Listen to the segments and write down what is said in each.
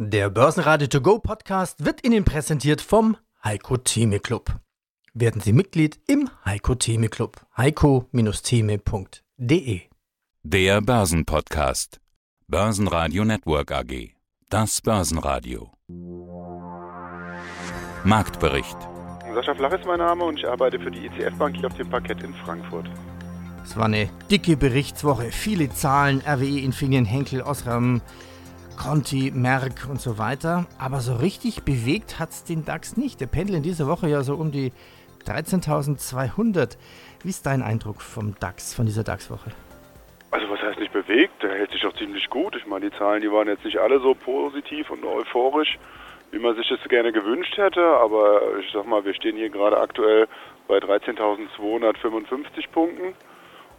Der Börsenradio To Go Podcast wird Ihnen präsentiert vom Heiko Theme Club. Werden Sie Mitglied im Heiko Theme Club. heiko-theme.de Der Börsenpodcast. Börsenradio Network AG. Das Börsenradio. Marktbericht. Sascha Flach ist mein Name und ich arbeite für die ICF Bank hier auf dem Parkett in Frankfurt. Es war eine dicke Berichtswoche. Viele Zahlen, RWE, Infineon, Henkel, Osram, Conti, Merck und so weiter. Aber so richtig bewegt hat es den DAX nicht. Der pendelt in dieser Woche ja so um die 13.200. Wie ist dein Eindruck vom DAX, von dieser DAX-Woche? Also was heißt nicht bewegt? Der hält sich doch ziemlich gut. Ich meine, die Zahlen, die waren jetzt nicht alle so positiv und euphorisch, wie man sich das gerne gewünscht hätte. Aber ich sag mal, wir stehen hier gerade aktuell bei 13.255 Punkten.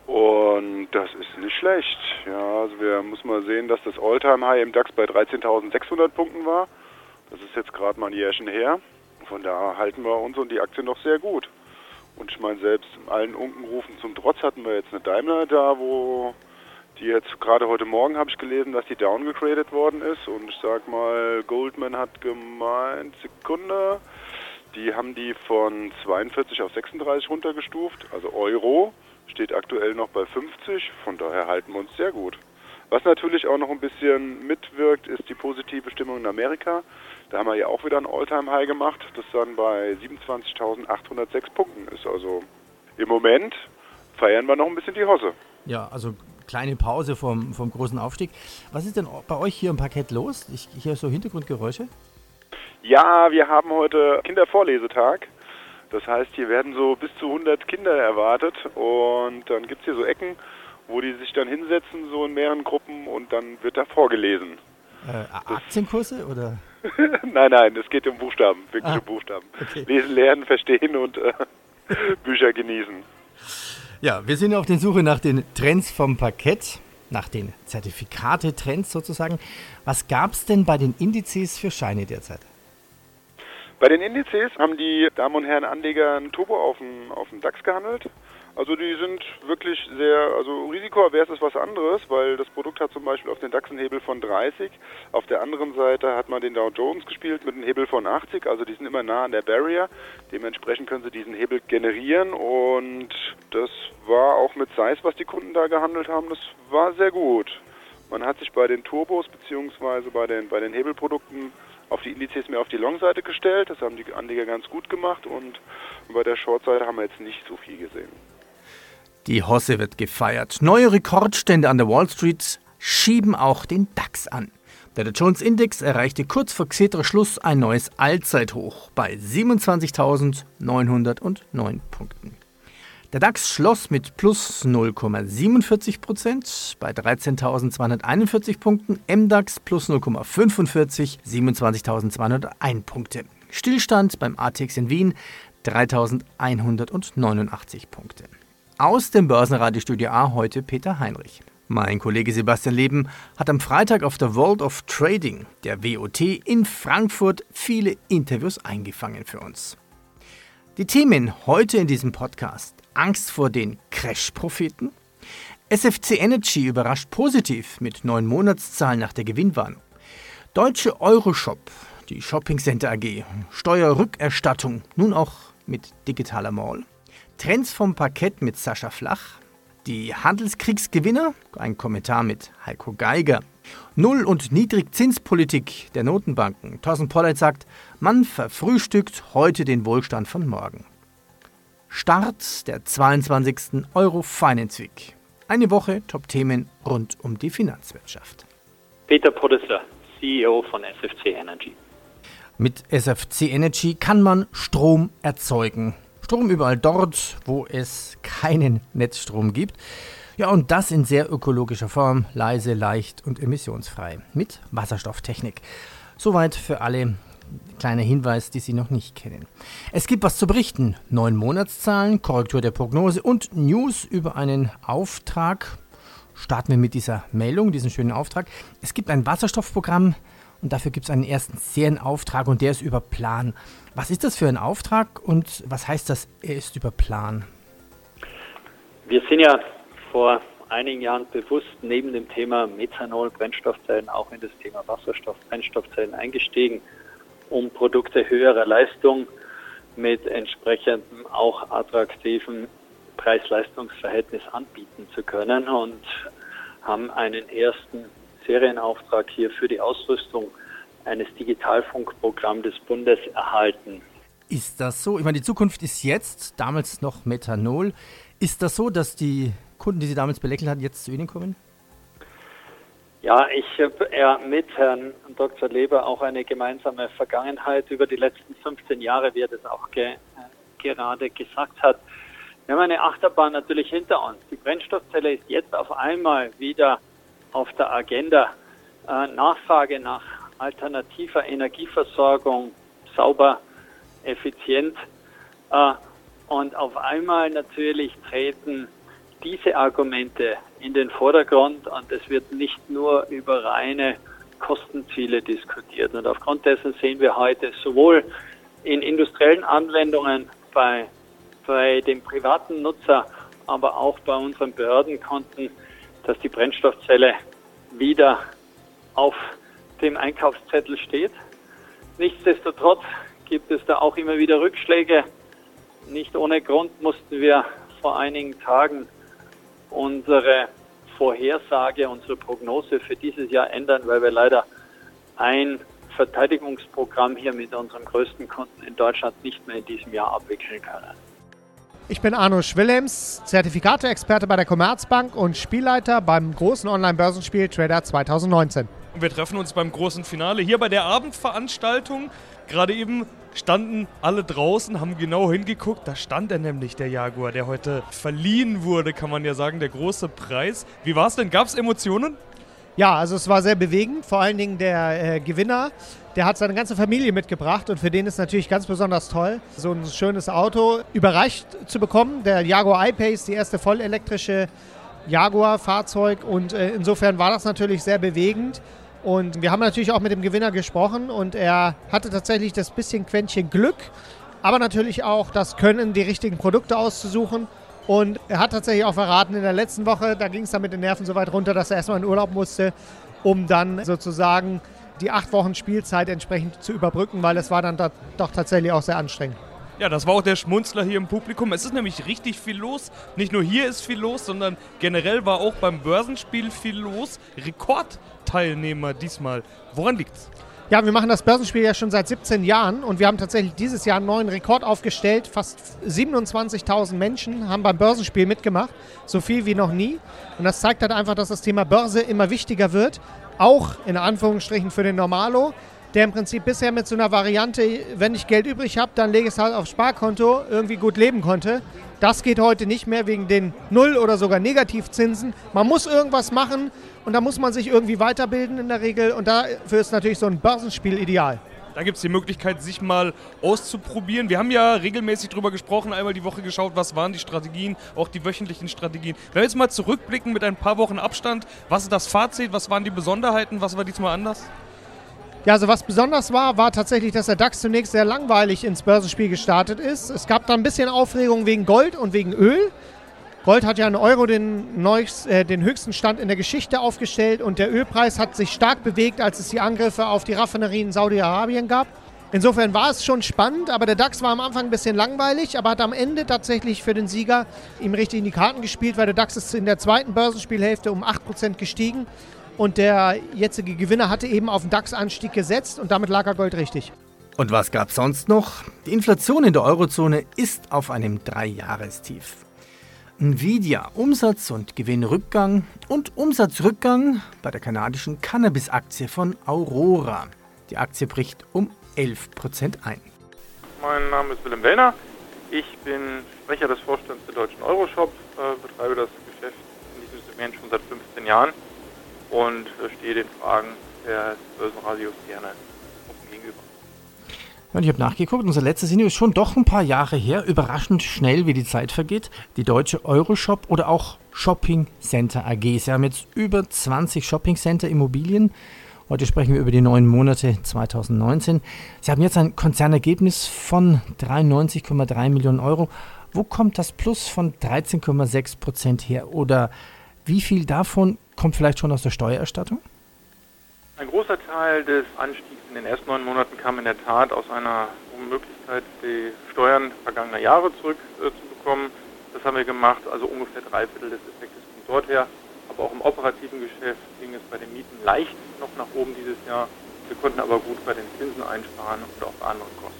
Und das ist nicht schlecht. Ja, also wir muss mal sehen, dass das Alltime High im DAX bei 13.600 Punkten war. Das ist jetzt gerade mal ein Jährchen her. Von da halten wir uns und die Aktie noch sehr gut. Und ich meine, selbst allen Unkenrufen zum Trotz hatten wir jetzt eine Daimler da, wo die jetzt gerade heute Morgen habe ich gelesen, dass die downgegradet worden ist. Und ich sag mal, Goldman hat gemeint, Sekunde, die haben die von 42 auf 36 runtergestuft, also Euro steht aktuell noch bei 50, von daher halten wir uns sehr gut. Was natürlich auch noch ein bisschen mitwirkt, ist die positive Stimmung in Amerika. Da haben wir ja auch wieder ein All-Time-High gemacht, das dann bei 27.806 Punkten ist. Also im Moment feiern wir noch ein bisschen die Hosse. Ja, also kleine Pause vom, vom großen Aufstieg. Was ist denn bei euch hier im Parkett los? Ich, ich höre so Hintergrundgeräusche. Ja, wir haben heute Kindervorlesetag. Das heißt, hier werden so bis zu 100 Kinder erwartet und dann gibt es hier so Ecken, wo die sich dann hinsetzen, so in mehreren Gruppen und dann wird da vorgelesen. Äh, Aktienkurse oder? nein, nein, es geht um Buchstaben, wirklich Ah, um Buchstaben. okay. Lesen, lernen, verstehen und äh, Bücher genießen. Ja, wir sind auf der Suche nach den Trends vom Parkett, nach den Zertifikate-Trends sozusagen. Was gab es denn bei den Indizes für Scheine derzeit? Bei den Indizes haben die Damen und Herren Anleger ein Turbo auf dem, auf dem DAX gehandelt. Also die sind wirklich sehr, also risikoavers ist was anderes, weil das Produkt hat zum Beispiel auf den DAX einen Hebel von 30. Auf der anderen Seite hat man den Dow Jones gespielt mit einem Hebel von 80. Also die sind immer nah an der Barrier. Dementsprechend können sie diesen Hebel generieren und das war auch mit Size, was die Kunden da gehandelt haben, das war sehr gut. Man hat sich bei den Turbos beziehungsweise bei den, bei den Hebelprodukten auf die Indizes mehr auf die Long-Seite gestellt. Das haben die Anleger ganz gut gemacht und bei der Short-Seite haben wir jetzt nicht so viel gesehen. Die Hosse wird gefeiert. Neue Rekordstände an der Wall Street schieben auch den DAX an. Der Dow Jones Index erreichte kurz vor Xetra-Schluss ein neues Allzeithoch bei 27.909 Punkten. Der DAX schloss mit plus 0,47 Prozent bei 13.241 Punkten, MDAX plus 0,45, 27.201 Punkte. Stillstand beim ATX in Wien 3.189 Punkte. Aus dem Börsenradiostudio A heute Peter Heinrich. Mein Kollege Sebastian Leben hat am Freitag auf der World of Trading, der WOT, in Frankfurt viele Interviews eingefangen für uns. Die Themen heute in diesem Podcast. Angst vor den Crash-Propheten. SFC Energy überrascht positiv mit neuen Monatszahlen nach der Gewinnwarnung. Deutsche Euroshop, die Shopping Center AG, Steuerrückerstattung, nun auch mit digitaler Mall. Trends vom Parkett mit Sascha Flach. Die Handelskriegsgewinner, ein Kommentar mit Heiko Geiger. Null- und Niedrigzinspolitik der Notenbanken. Thorsten Pollert sagt, man verfrühstückt heute den Wohlstand von morgen. Start der 22. Euro Finance Week. Eine Woche Top-Themen rund um die Finanzwirtschaft. Peter Podesser, CEO von SFC Energy. Mit SFC Energy kann man Strom erzeugen. Strom überall dort, wo es keinen Netzstrom gibt. Ja, und das in sehr ökologischer Form, leise, leicht und emissionsfrei. Mit Wasserstofftechnik. Soweit für alle kleiner Hinweis, die Sie noch nicht kennen. Es gibt was zu berichten. Neun Monatszahlen, Korrektur der Prognose und News über einen Auftrag. Starten wir mit dieser Meldung, diesen schönen Auftrag. Es gibt ein Wasserstoffprogramm und dafür gibt es einen ersten Serienauftrag und der ist über Plan. Was ist das für ein Auftrag und was heißt das, er ist über Plan? Wir sind ja vor einigen Jahren bewusst neben dem Thema Methanol, Brennstoffzellen auch in das Thema Wasserstoff, Brennstoffzellen eingestiegen, um Produkte höherer Leistung mit entsprechendem auch attraktiven Preis-Leistungs-Verhältnis anbieten zu können und haben einen ersten Serienauftrag hier für die Ausrüstung eines Digitalfunkprogramms des Bundes erhalten. Ist das so? Ich meine, die Zukunft ist jetzt, damals noch Methanol. Ist das so, dass die Kunden, die Sie damals belächelt hatten, jetzt zu Ihnen kommen? Ja, ich habe ja mit Herrn Dr. Leber auch eine gemeinsame Vergangenheit über die letzten 15 Jahre, wie er das auch ge gerade gesagt hat. Wir haben eine Achterbahn natürlich hinter uns. Die Brennstoffzelle ist jetzt auf einmal wieder auf der Agenda. Äh, Nachfrage nach alternativer Energieversorgung, sauber, effizient. Äh, und auf einmal natürlich treten diese Argumente in den Vordergrund und es wird nicht nur über reine Kostenziele diskutiert. Und aufgrund dessen sehen wir heute sowohl in industriellen Anwendungen bei, bei dem privaten Nutzer, aber auch bei unseren Behördenkonten, dass die Brennstoffzelle wieder auf dem Einkaufszettel steht. Nichtsdestotrotz gibt es da auch immer wieder Rückschläge. Nicht ohne Grund mussten wir vor einigen Tagen unsere Vorhersage, unsere Prognose für dieses Jahr ändern, weil wir leider ein Verteidigungsprogramm hier mit unserem größten Kunden in Deutschland nicht mehr in diesem Jahr abwickeln können. Ich bin Arno Schwillems, Zertifikate-Experte bei der Commerzbank und Spielleiter beim großen Online-Börsenspiel Trader 2019. Wir treffen uns beim großen Finale hier bei der Abendveranstaltung. Gerade eben standen alle draußen, haben genau hingeguckt. Da stand er nämlich, der Jaguar, der heute verliehen wurde, kann man ja sagen, der große Preis. Wie war es denn? Gab es Emotionen? Ja, also es war sehr bewegend. Vor allen Dingen der äh, Gewinner, der hat seine ganze Familie mitgebracht und für den ist natürlich ganz besonders toll, so ein schönes Auto überreicht zu bekommen. Der Jaguar I-Pace, die erste vollelektrische Jaguar-Fahrzeug und äh, insofern war das natürlich sehr bewegend. Und wir haben natürlich auch mit dem Gewinner gesprochen und er hatte tatsächlich das bisschen Quäntchen Glück, aber natürlich auch das Können, die richtigen Produkte auszusuchen. Und er hat tatsächlich auch verraten, in der letzten Woche, da ging es dann mit den Nerven so weit runter, dass er erstmal in Urlaub musste, um dann sozusagen die acht Wochen Spielzeit entsprechend zu überbrücken, weil es war dann da, doch tatsächlich auch sehr anstrengend. Ja, das war auch der Schmunzler hier im Publikum. Es ist nämlich richtig viel los. Nicht nur hier ist viel los, sondern generell war auch beim Börsenspiel viel los. Rekordteilnehmer diesmal. Woran liegt's? Ja, wir machen das Börsenspiel ja schon seit 17 Jahren und wir haben tatsächlich dieses Jahr einen neuen Rekord aufgestellt. Fast 27.000 Menschen haben beim Börsenspiel mitgemacht, so viel wie noch nie. Und das zeigt halt einfach, dass das Thema Börse immer wichtiger wird, auch in Anführungsstrichen für den Normalo der im Prinzip bisher mit so einer Variante, wenn ich Geld übrig habe, dann lege ich es halt aufs Sparkonto, irgendwie gut leben konnte. Das geht heute nicht mehr wegen den Null- oder sogar Negativzinsen. Man muss irgendwas machen und da muss man sich irgendwie weiterbilden in der Regel und dafür ist natürlich so ein Börsenspiel ideal. Da gibt es die Möglichkeit, sich mal auszuprobieren. Wir haben ja regelmäßig darüber gesprochen, einmal die Woche geschaut, was waren die Strategien, auch die wöchentlichen Strategien. Wenn wir jetzt mal zurückblicken mit ein paar Wochen Abstand, was ist das Fazit, was waren die Besonderheiten, was war diesmal anders? Ja, also was besonders war, war tatsächlich, dass der DAX zunächst sehr langweilig ins Börsenspiel gestartet ist. Es gab da ein bisschen Aufregung wegen Gold und wegen Öl. Gold hat ja in Euro den, neuchst, äh, den höchsten Stand in der Geschichte aufgestellt und der Ölpreis hat sich stark bewegt, als es die Angriffe auf die Raffinerien in Saudi-Arabien gab. Insofern war es schon spannend, aber der DAX war am Anfang ein bisschen langweilig, aber hat am Ende tatsächlich für den Sieger ihm richtig in die Karten gespielt, weil der DAX ist in der zweiten Börsenspielhälfte um 8% gestiegen und der jetzige Gewinner hatte eben auf den DAX-Anstieg gesetzt und damit lag er Gold richtig. Und was gab es sonst noch? Die Inflation in der Eurozone ist auf einem Dreijahrestief. Nvidia Umsatz- und Gewinnrückgang und Umsatzrückgang bei der kanadischen Cannabis-Aktie von Aurora. Die Aktie bricht um 11% ein. Mein Name ist Willem Wellner. Ich bin Sprecher des Vorstands der Deutschen Euroshop, äh, betreibe das Geschäft in diesem Segment schon seit 15 Jahren stehe den Fragen des Börsenradios gerne offen gegenüber. Und ich habe nachgeguckt, unser letztes Interview ist schon doch ein paar Jahre her. Überraschend schnell, wie die Zeit vergeht. Die deutsche Euroshop oder auch Shopping Center AG. Sie haben jetzt über 20 Shopping Center Immobilien. Heute sprechen wir über die neun Monate 2019. Sie haben jetzt ein Konzernergebnis von 93,3 Millionen Euro. Wo kommt das Plus von 13,6 Prozent her? Oder Wie viel davon kommt vielleicht schon aus der Steuererstattung? Ein großer Teil des Anstiegs in den ersten neun Monaten kam in der Tat aus einer Möglichkeit, die Steuern vergangener Jahre zurückzubekommen. Äh, das haben wir gemacht, also ungefähr drei Viertel des Effektes kommt dort her. Aber auch im operativen Geschäft ging es bei den Mieten leicht noch nach oben dieses Jahr. Wir konnten aber gut bei den Zinsen einsparen und auch bei anderen Kosten.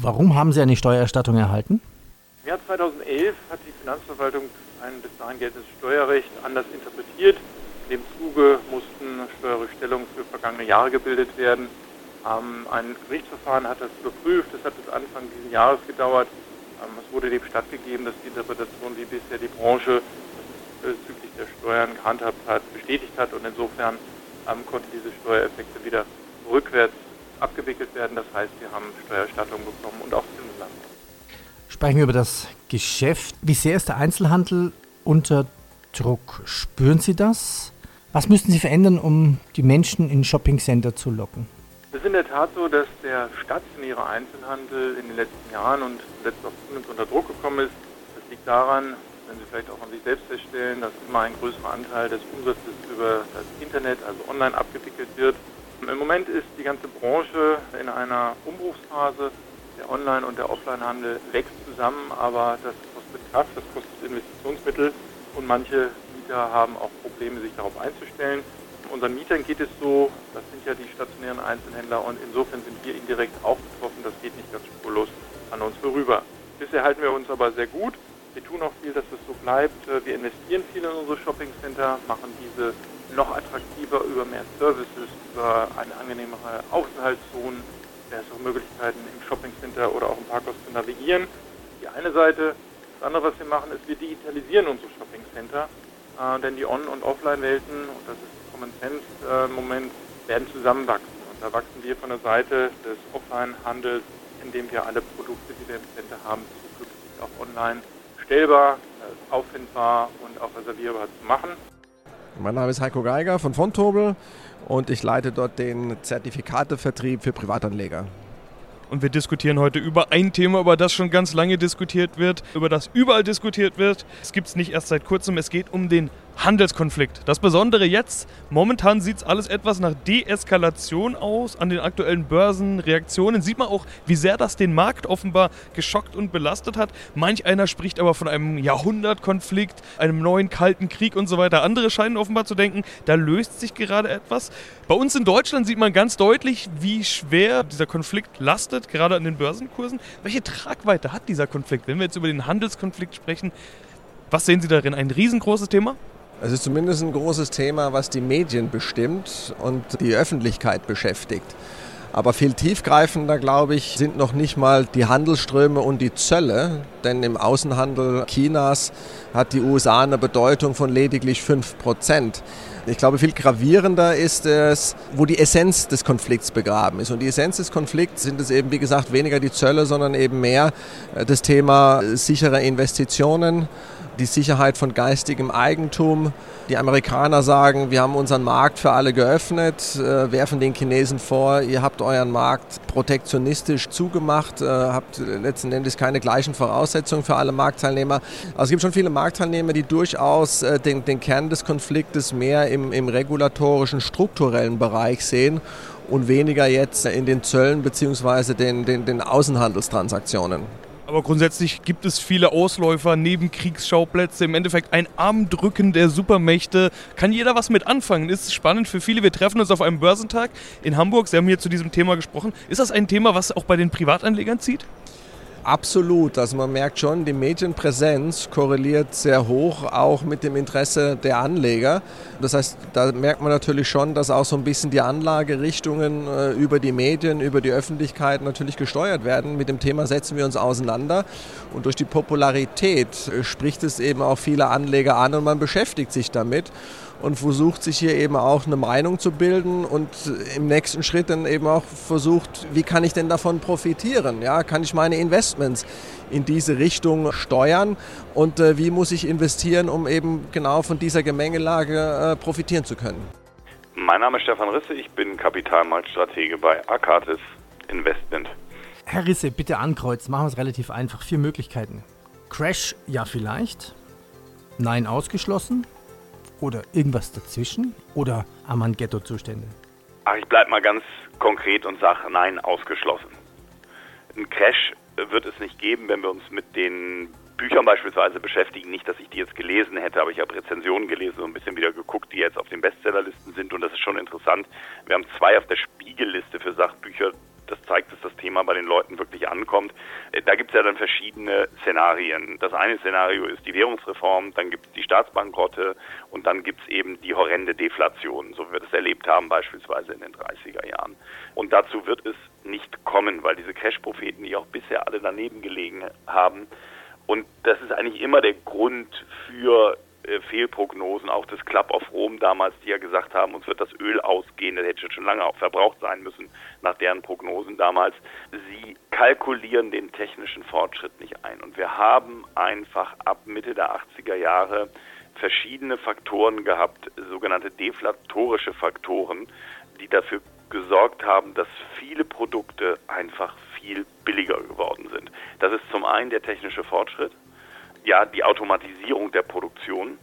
Warum haben Sie eine Steuererstattung erhalten? Im Jahr 2011 hat die Finanzverwaltung ein bis dahin geltendes Steuerrecht anders interpretiert. In dem Zuge mussten Steuerrückstellungen für vergangene Jahre gebildet werden. Ähm, ein Gerichtsverfahren hat das überprüft. Das hat bis Anfang dieses Jahres gedauert. Ähm, es wurde dem stattgegeben, dass die Interpretation, wie bisher die Branche bezüglich der Steuern gehandhabt hat, bestätigt hat. Und insofern ähm, konnte diese Steuereffekte wieder rückwärts abgewickelt werden. Das heißt, wir haben Steuererstattung bekommen und auch Zinsen. Sprechen wir über das Geschäft. Wie sehr ist der Einzelhandel unter Druck? Spüren Sie das? Was müssten Sie verändern, um die Menschen in Shoppingcenter zu locken? Es ist in der Tat so, dass der stationäre Einzelhandel in den letzten Jahren und zuletzt auch zunehmend unter Druck gekommen ist. Das liegt daran, wenn Sie vielleicht auch an sich selbst feststellen, dass immer ein größerer Anteil des Umsatzes über das Internet, also online abgewickelt wird. Im Moment ist die ganze Branche in einer Umbruchsphase. Der Online- und der Offline-Handel wächst zusammen, aber das kostet Kraft, das kostet Investitionsmittel und manche Mieter haben auch Probleme, sich darauf einzustellen. Unseren Mietern geht es so, das sind ja die stationären Einzelhändler und insofern sind wir indirekt auch betroffen, das geht nicht ganz spurlos an uns vorüber. Bisher halten wir uns aber sehr gut. Wir tun auch viel, dass es so bleibt. Wir investieren viel in unsere Shoppingcenter, machen diese noch attraktiver über mehr Services, über eine angenehmere Außenhaltszone, bessere Möglichkeiten im Shoppingcenter oder auch im Parkhaus zu navigieren. Die eine Seite. Das andere, was wir machen, ist, wir digitalisieren unsere Shoppingcenter, äh, denn die On- und Offline-Welten, und das ist Common Sense-Moment, äh, werden zusammenwachsen. Und da wachsen wir von der Seite des Offline-Handels, indem wir alle Produkte, die wir im Center haben, zukünftig auch online stellbar, äh, auffindbar und auch reservierbar zu machen. Mein Name ist Heiko Geiger von Fontobel und ich leite dort den Zertifikatevertrieb für Privatanleger. Und wir diskutieren heute über ein Thema, über das schon ganz lange diskutiert wird, über das überall diskutiert wird. Es gibt es nicht erst seit kurzem, es geht um den Handelskonflikt. Das Besondere jetzt, momentan sieht es alles etwas nach Deeskalation aus an den aktuellen Börsenreaktionen. Sieht man auch, wie sehr das den Markt offenbar geschockt und belastet hat. Manch einer spricht aber von einem Jahrhundertkonflikt, einem neuen kalten Krieg und so weiter. Andere scheinen offenbar zu denken, da löst sich gerade etwas. Bei uns in Deutschland sieht man ganz deutlich, wie schwer dieser Konflikt lastet, gerade an den Börsenkursen. Welche Tragweite hat dieser Konflikt? Wenn wir jetzt über den Handelskonflikt sprechen, was sehen Sie darin? Ein riesengroßes Thema? Es ist zumindest ein großes Thema, was die Medien bestimmt und die Öffentlichkeit beschäftigt. Aber viel tiefgreifender, glaube ich, sind noch nicht mal die Handelsströme und die Zölle. Denn im Außenhandel Chinas hat die USA eine Bedeutung von lediglich 5 Prozent. Ich glaube, viel gravierender ist es, wo die Essenz des Konflikts begraben ist. Und die Essenz des Konflikts sind es eben, wie gesagt, weniger die Zölle, sondern eben mehr äh, das Thema sicherer Investitionen die Sicherheit von geistigem Eigentum. Die Amerikaner sagen, wir haben unseren Markt für alle geöffnet, äh, werfen den Chinesen vor, ihr habt euren Markt protektionistisch zugemacht, äh, habt letzten Endes keine gleichen Voraussetzungen für alle Marktteilnehmer. Also es gibt schon viele Marktteilnehmer, die durchaus äh, den, den Kern des Konfliktes mehr im, im regulatorischen, strukturellen Bereich sehen und weniger jetzt in den Zöllen bzw. Den, den, den Außenhandelstransaktionen. Aber grundsätzlich gibt es viele Ausläufer, Nebenkriegsschauplätze, im Endeffekt ein Armdrücken der Supermächte. Kann jeder was mit anfangen? Ist spannend für viele. Wir treffen uns auf einem Börsentag in Hamburg. Sie haben hier zu diesem Thema gesprochen. Ist das ein Thema, was auch bei den Privatanlegern zieht? Absolut. Also man merkt schon, die Medienpräsenz korreliert sehr hoch auch mit dem Interesse der Anleger. Das heißt, da merkt man natürlich schon, dass auch so ein bisschen die Anlagerichtungen äh, über die Medien, über die Öffentlichkeit natürlich gesteuert werden. Mit dem Thema setzen wir uns auseinander und durch die Popularität äh, spricht es eben auch viele Anleger an und man beschäftigt sich damit und versucht sich hier eben auch eine Meinung zu bilden und im nächsten Schritt dann eben auch versucht, wie kann ich denn davon profitieren? Ja, kann ich meine Investments in diese Richtung steuern und äh, wie muss ich investieren, um eben genau von dieser Gemengelage äh, profitieren zu können? Mein Name ist Stefan Risse, ich bin Kapitalmarktstratege bei Arcatis Investment. Herr Risse, bitte ankreuzen, machen wir es relativ einfach. Vier Möglichkeiten. Crash, ja vielleicht. Nein ausgeschlossen? Oder irgendwas dazwischen? Oder Amman-Ghetto-Zustände? Ach, ich bleibe mal ganz konkret und sage Nein ausgeschlossen. Ein Crash wird es nicht geben, wenn wir uns mit den Büchern beispielsweise beschäftigen. Nicht, dass ich die jetzt gelesen hätte, aber ich habe Rezensionen gelesen und ein bisschen wieder geguckt, die jetzt auf den Bestsellerlisten sind. Und das ist schon interessant. Wir haben zwei auf der Spiegelliste für Sachbücher das zeigt, dass das Thema bei den Leuten wirklich ankommt. Äh, da gibt es ja dann verschiedene Szenarien. Das eine Szenario ist die Währungsreform, dann gibt es die Staatsbankrotte und dann gibt es eben die horrende Deflation, so wie wir das erlebt haben beispielsweise in den 30er Jahren. Und dazu wird es nicht kommen, weil diese Crash-Propheten, die auch bisher alle daneben gelegen haben, und das ist eigentlich immer der Grund für äh, Fehlprognosen, auch des Club of Rome damals, die ja gesagt haben, uns wird das Öl ausgehen, das hätte schon lange auch verbraucht sein müssen, nach deren Prognosen damals. Sie kalkulieren den technischen Fortschritt nicht ein. Und wir haben einfach ab Mitte der 80er Jahre verschiedene Faktoren gehabt, sogenannte deflatorische Faktoren, die dafür gesorgt haben, dass viele Produkte einfach viel billiger geworden sind. Das ist zum einen der technische Fortschritt, ja die Automatisierung der Produktion,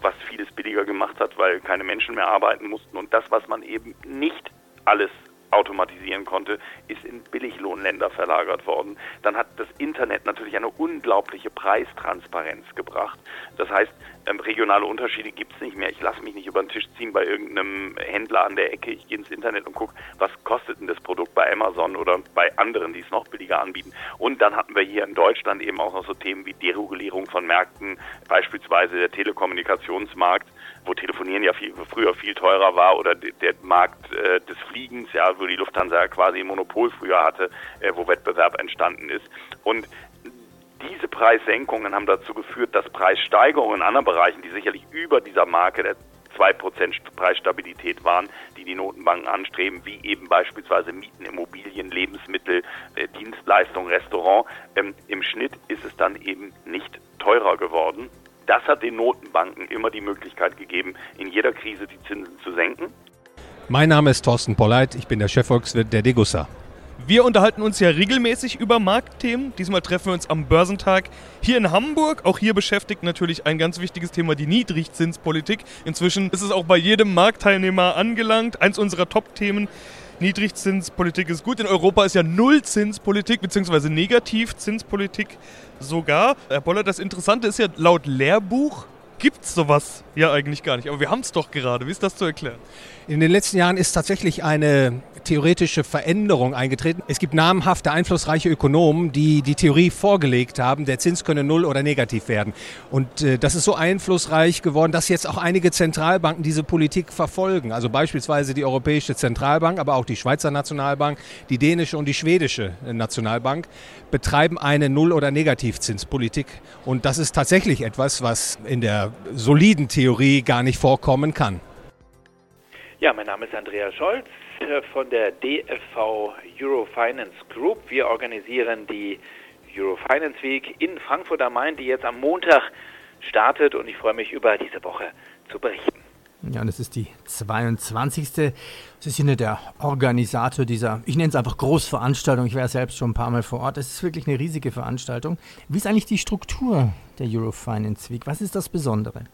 was vieles billiger gemacht hat, weil keine Menschen mehr arbeiten mussten und das, was man eben nicht alles automatisieren konnte, ist in Billiglohnländer verlagert worden. Dann hat das Internet natürlich eine unglaubliche Preistransparenz gebracht. Das heißt, ähm, regionale Unterschiede gibt es nicht mehr. Ich lasse mich nicht über den Tisch ziehen bei irgendeinem Händler an der Ecke. Ich gehe ins Internet und gucke, was kostet denn das Produkt bei Amazon oder bei anderen, die es noch billiger anbieten. Und dann hatten wir hier in Deutschland eben auch noch so Themen wie Deregulierung von Märkten, beispielsweise der Telekommunikationsmarkt wo Telefonieren ja viel, früher viel teurer war oder der Markt äh, des Fliegens, ja, wo die Lufthansa ja quasi ein Monopol früher hatte, äh, wo Wettbewerb entstanden ist. Und diese Preissenkungen haben dazu geführt, dass Preissteigerungen in anderen Bereichen, die sicherlich über dieser Marke der 2% Preisstabilität waren, die die Notenbanken anstreben, wie eben beispielsweise Mieten, Immobilien, Lebensmittel, äh, Dienstleistungen, Restaurant. Ähm, Im Schnitt ist es dann eben nicht teurer geworden. Das hat den Notenbanken immer die Möglichkeit gegeben, in jeder Krise die Zinsen zu senken. Mein Name ist Thorsten Polleit, ich bin der Chefvolkswirt der Degussa. Wir unterhalten uns ja regelmäßig über Marktthemen. Diesmal treffen wir uns am Börsentag hier in Hamburg. Auch hier beschäftigt natürlich ein ganz wichtiges Thema die Niedrigzinspolitik. Inzwischen ist es auch bei jedem Marktteilnehmer angelangt. Eins unserer Top-Themen. Niedrigzinspolitik ist gut. In Europa ist ja Nullzinspolitik bzw. Negativzinspolitik sogar. Herr Boller, das Interessante ist ja, laut Lehrbuch gibt es sowas ja eigentlich gar nicht. Aber wir haben es doch gerade. Wie ist das zu erklären? In den letzten Jahren ist tatsächlich eine theoretische Veränderung eingetreten. Es gibt namhafte, einflussreiche Ökonomen, die die Theorie vorgelegt haben, der Zins könne null oder negativ werden. Und äh, das ist so einflussreich geworden, dass jetzt auch einige Zentralbanken diese Politik verfolgen. Also beispielsweise die Europäische Zentralbank, aber auch die Schweizer Nationalbank, die dänische und die schwedische Nationalbank betreiben eine Null- oder Negativzinspolitik. Und das ist tatsächlich etwas, was in der soliden Theorie gar nicht vorkommen kann. Ja, mein Name ist Andreas Scholz äh, von der DFV Eurofinance Group. Wir organisieren die Eurofinance Week in Frankfurt am Main, die jetzt am Montag startet und ich freue mich über diese Woche zu berichten. Ja, das ist die 22. Sie sind ja der Organisator dieser, ich nenne es einfach Großveranstaltung. Ich war selbst schon ein paar Mal vor Ort. Es ist wirklich eine riesige Veranstaltung. Wie ist eigentlich die Struktur der Eurofinance Week? Was ist das Besondere?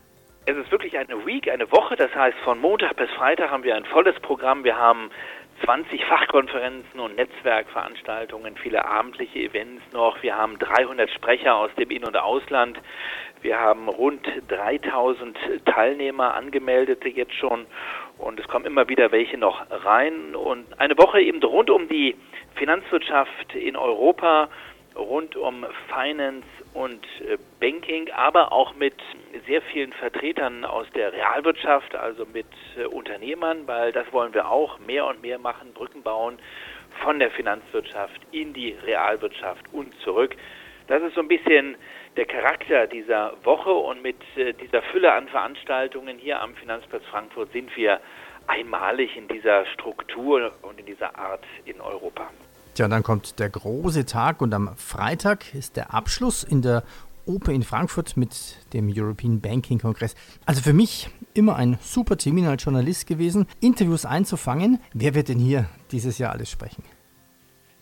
Es ist wirklich eine Week, eine Woche. Das heißt, von Montag bis Freitag haben wir ein volles Programm. Wir haben 20 Fachkonferenzen und Netzwerkveranstaltungen, viele abendliche Events noch. Wir haben 300 Sprecher aus dem In- und Ausland. Wir haben rund 3000 Teilnehmer, Angemeldete jetzt schon. Und es kommen immer wieder welche noch rein. Und eine Woche eben rund um die Finanzwirtschaft in Europa, rund um Finance und äh, Banking, aber auch mit sehr vielen Vertretern aus der Realwirtschaft, also mit äh, Unternehmern, weil das wollen wir auch mehr und mehr machen, Brücken bauen von der Finanzwirtschaft in die Realwirtschaft und zurück. Das ist so ein bisschen der Charakter dieser Woche und mit äh, dieser Fülle an Veranstaltungen hier am Finanzplatz Frankfurt sind wir einmalig in dieser Struktur und in dieser Art in Europa. Tja, dann kommt der große Tag und am Freitag ist der Abschluss in der Oper in Frankfurt mit dem European Banking Kongress. Also für mich immer ein super Termin als Journalist gewesen, Interviews einzufangen. Wer wird denn hier dieses Jahr alles sprechen?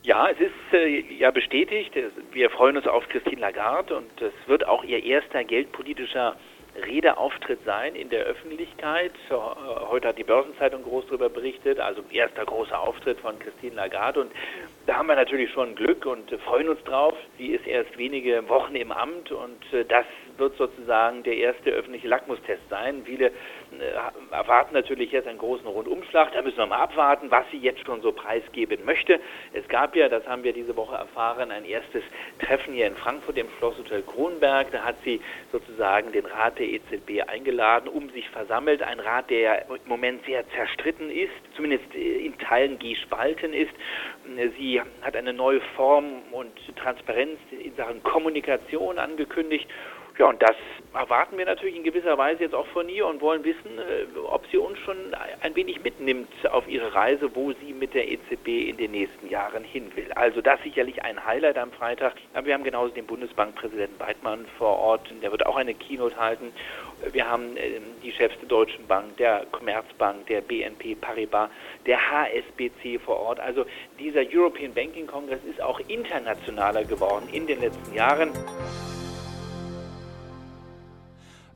Ja, es ist äh, ja bestätigt. Wir freuen uns auf Christine Lagarde und es wird auch ihr erster geldpolitischer Redeauftritt sein in der Öffentlichkeit. Heute hat die Börsenzeitung groß darüber berichtet, also erster großer Auftritt von Christine Lagarde und da haben wir natürlich schon Glück und freuen uns drauf. Sie ist erst wenige Wochen im Amt und das wird sozusagen der erste öffentliche Lackmustest sein. Viele äh, erwarten natürlich jetzt einen großen Rundumschlag. Da müssen wir mal abwarten, was sie jetzt schon so preisgeben möchte. Es gab ja, das haben wir diese Woche erfahren, ein erstes Treffen hier in Frankfurt im Schlosshotel Kronberg. Da hat sie sozusagen den Rat der EZB eingeladen, um sich versammelt. Ein Rat, der im Moment sehr zerstritten ist, zumindest in Teilen gespalten ist. Sie hat eine neue Form und Transparenz in Sachen Kommunikation angekündigt. Ja, und das erwarten wir natürlich in gewisser Weise jetzt auch von ihr und wollen wissen, äh, ob sie uns schon ein wenig mitnimmt auf ihre Reise, wo sie mit der EZB in den nächsten Jahren hin will. Also das sicherlich ein Highlight am Freitag. Aber wir haben genauso den Bundesbankpräsidenten Weidmann vor Ort, der wird auch eine Keynote halten. Wir haben ähm, die Chefs der Deutschen Bank, der Commerzbank, der BNP Paribas, der HSBC vor Ort. Also dieser European Banking Congress ist auch internationaler geworden in den letzten Jahren.